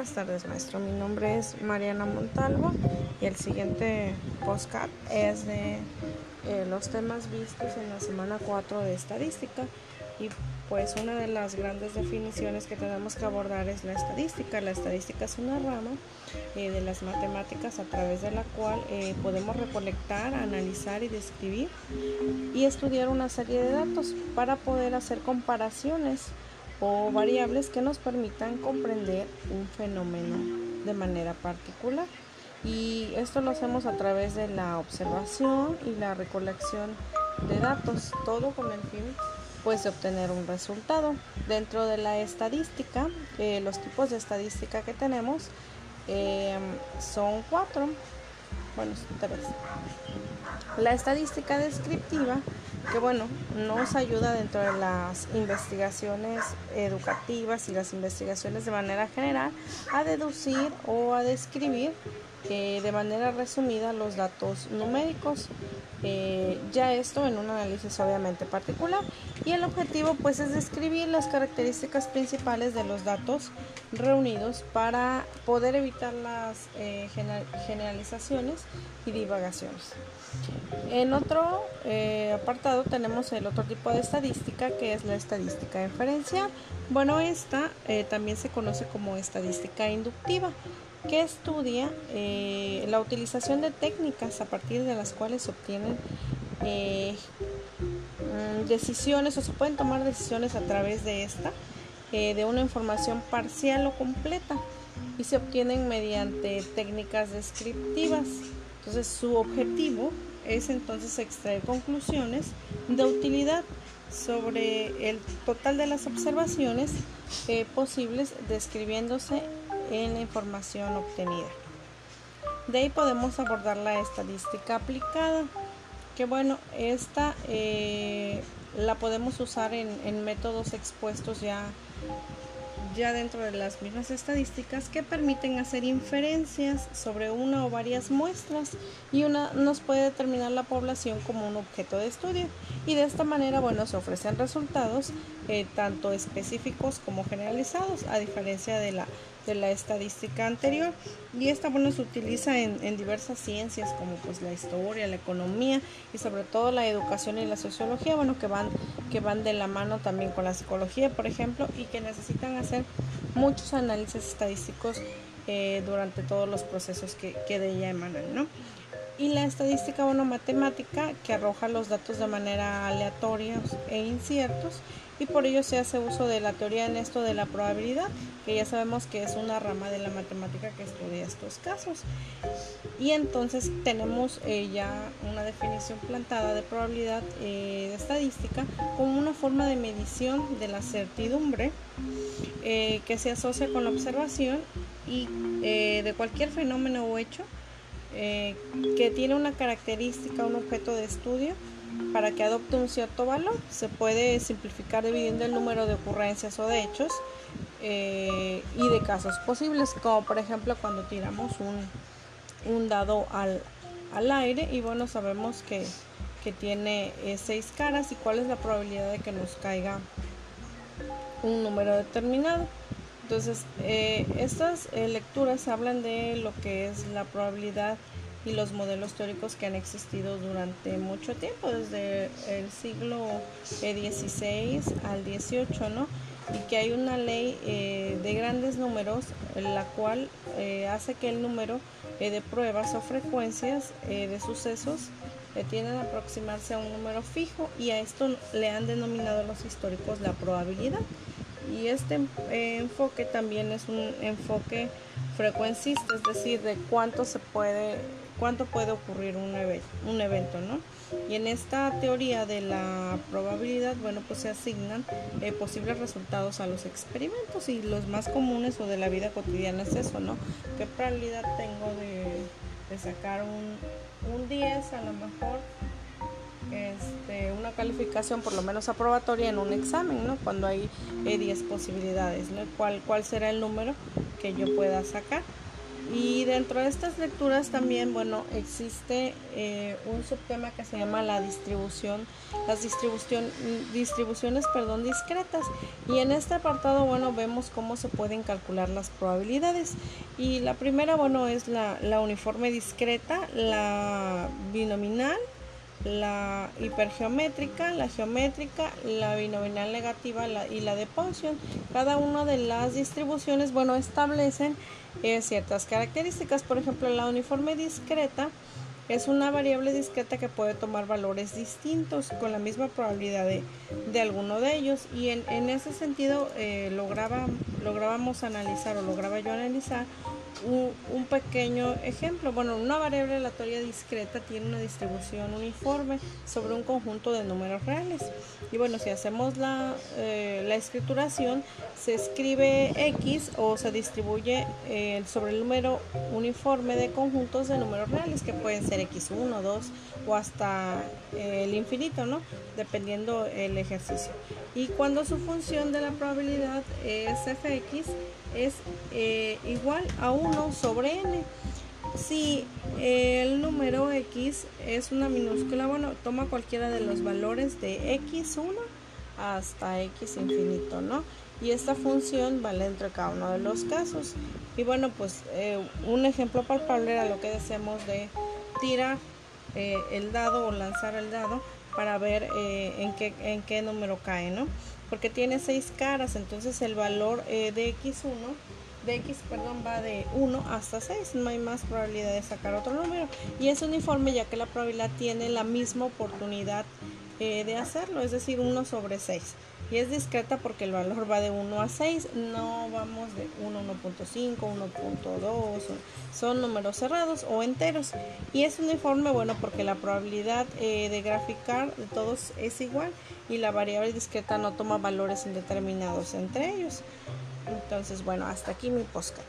Buenas tardes, maestro. Mi nombre es Mariana Montalvo y el siguiente postcard es de eh, los temas vistos en la semana 4 de estadística. Y pues una de las grandes definiciones que tenemos que abordar es la estadística. La estadística es una rama eh, de las matemáticas a través de la cual eh, podemos recolectar, analizar y describir y estudiar una serie de datos para poder hacer comparaciones o variables que nos permitan comprender un fenómeno de manera particular. Y esto lo hacemos a través de la observación y la recolección de datos, todo con el fin pues de obtener un resultado. Dentro de la estadística, eh, los tipos de estadística que tenemos eh, son cuatro, bueno, tres. La estadística descriptiva que bueno, nos ayuda dentro de las investigaciones educativas y las investigaciones de manera general a deducir o a describir eh, de manera resumida los datos numéricos. Eh, ya esto en un análisis obviamente particular y el objetivo pues es describir las características principales de los datos reunidos para poder evitar las eh, generalizaciones y divagaciones. En otro apartado tenemos el otro tipo de estadística que es la estadística inferencial. Bueno, esta también se conoce como estadística inductiva que estudia eh, la utilización de técnicas a partir de las cuales se obtienen eh, mm, decisiones o se pueden tomar decisiones a través de esta, eh, de una información parcial o completa y se obtienen mediante técnicas descriptivas. Entonces su objetivo es entonces extraer conclusiones de utilidad sobre el total de las observaciones posibles describiéndose en la información obtenida. De ahí podemos abordar la estadística aplicada, que bueno, esta eh, la podemos usar en, en métodos expuestos ya ya dentro de las mismas estadísticas que permiten hacer inferencias sobre una o varias muestras y una nos puede determinar la población como un objeto de estudio y de esta manera bueno se ofrecen resultados eh, tanto específicos como generalizados a diferencia de la de la estadística anterior y esta bueno se utiliza en, en diversas ciencias como pues la historia, la economía y sobre todo la educación y la sociología bueno que van que van de la mano también con la psicología por ejemplo y que necesitan hacer muchos análisis estadísticos eh, durante todos los procesos que, que, de ella emanan, ¿no? Y la estadística, bueno, matemática que arroja los datos de manera aleatoria e inciertos y por ello se hace uso de la teoría en esto de la probabilidad, que ya sabemos que es una rama de la matemática que estudia estos casos. Y entonces tenemos eh, ya una definición plantada de probabilidad eh, de estadística como una forma de medición de la certidumbre eh, que se asocia con la observación y de cualquier fenómeno o hecho que tiene una característica, un objeto de estudio para que adopte un cierto valor. Se puede simplificar dividiendo el número de ocurrencias o de hechos eh, y de casos posibles, como por ejemplo cuando tiramos un, un dado al, al, aire y bueno, sabemos que, que tiene eh, seis caras y cuál es la probabilidad de que nos caiga un número determinado. Entonces, eh, estas lecturas hablan de lo que es la probabilidad y los modelos teóricos que han existido durante mucho tiempo, desde el siglo XVI al XVIII, ¿no? Y que hay una ley eh, de grandes números, la cual eh, hace que el número eh, de pruebas o frecuencias de sucesos tienden a aproximarse a un número fijo y a esto le han denominado los históricos la probabilidad. Y este enfoque también es un enfoque frecuencista, es decir, de cuánto se puede cuánto puede ocurrir un, un evento, ¿no? Y en esta teoría de la probabilidad, bueno, pues se asignan eh, posibles resultados a los experimentos y los más comunes o de la vida cotidiana es eso, ¿no? ¿Qué probabilidad tengo de, sacar un, un 10 a lo mejor? Este, calificación por lo menos aprobatoria en un examen, ¿no? Cuando hay 10 eh, posibilidades, ¿no? ¿Cuál, ¿Cuál será el número que yo pueda sacar? y dentro de estas lecturas también, bueno, existe eh, un subtema que se llama la distribución, las distribución, distribuciones, perdón, discretas. Y en este apartado, bueno, vemos cómo se pueden calcular las probabilidades. Y la primera, bueno, es la, la uniforme discreta, la binominal, la hipergeométrica, la geométrica, la binominal negativa y la de Poisson. Cada una de las distribuciones, bueno, establecen eh, ciertas características. Por ejemplo, la uniforme discreta es una variable discreta que puede tomar valores distintos con la misma probabilidad de, alguno de ellos. Y en, ese sentido eh, lograba, lográbamos analizar o lograba yo analizar un, pequeño ejemplo. Bueno, una variable aleatoria discreta tiene una distribución uniforme sobre un conjunto de números reales. Y bueno, si hacemos la, eh, la escrituración, se escribe x o se distribuye eh, sobre el número uniforme de conjuntos de números reales, que pueden ser x1, 2 o hasta eh, el infinito, ¿no? Dependiendo el ejercicio. Y cuando su función de la probabilidad es fx, es eh, igual a 1 sobre n. Si el número x es una minúscula, bueno, toma cualquiera de los valores de x1 hasta x infinito, ¿no? Y esta función vale entre cada uno de los casos. Y bueno, pues eh, un ejemplo palpable era lo que decíamos de tirar eh, el dado o lanzar el dado para ver en, qué, en qué número cae, ¿no? porque tiene seis caras, entonces el valor eh, de x1, de x, perdón, va de 1 hasta 6, no hay más probabilidad de sacar otro número. Y es uniforme ya que la probabilidad tiene la misma oportunidad eh, de hacerlo, es decir, 1 sobre 6 y es discreta porque el valor va de 1 a 6, no vamos de 1 1.5, 1.2, son números cerrados o enteros. Y es uniforme, bueno, porque la probabilidad eh, de graficar de todos es igual y la variable discreta no toma valores indeterminados entre ellos. Entonces, bueno, hasta aquí mi postcard.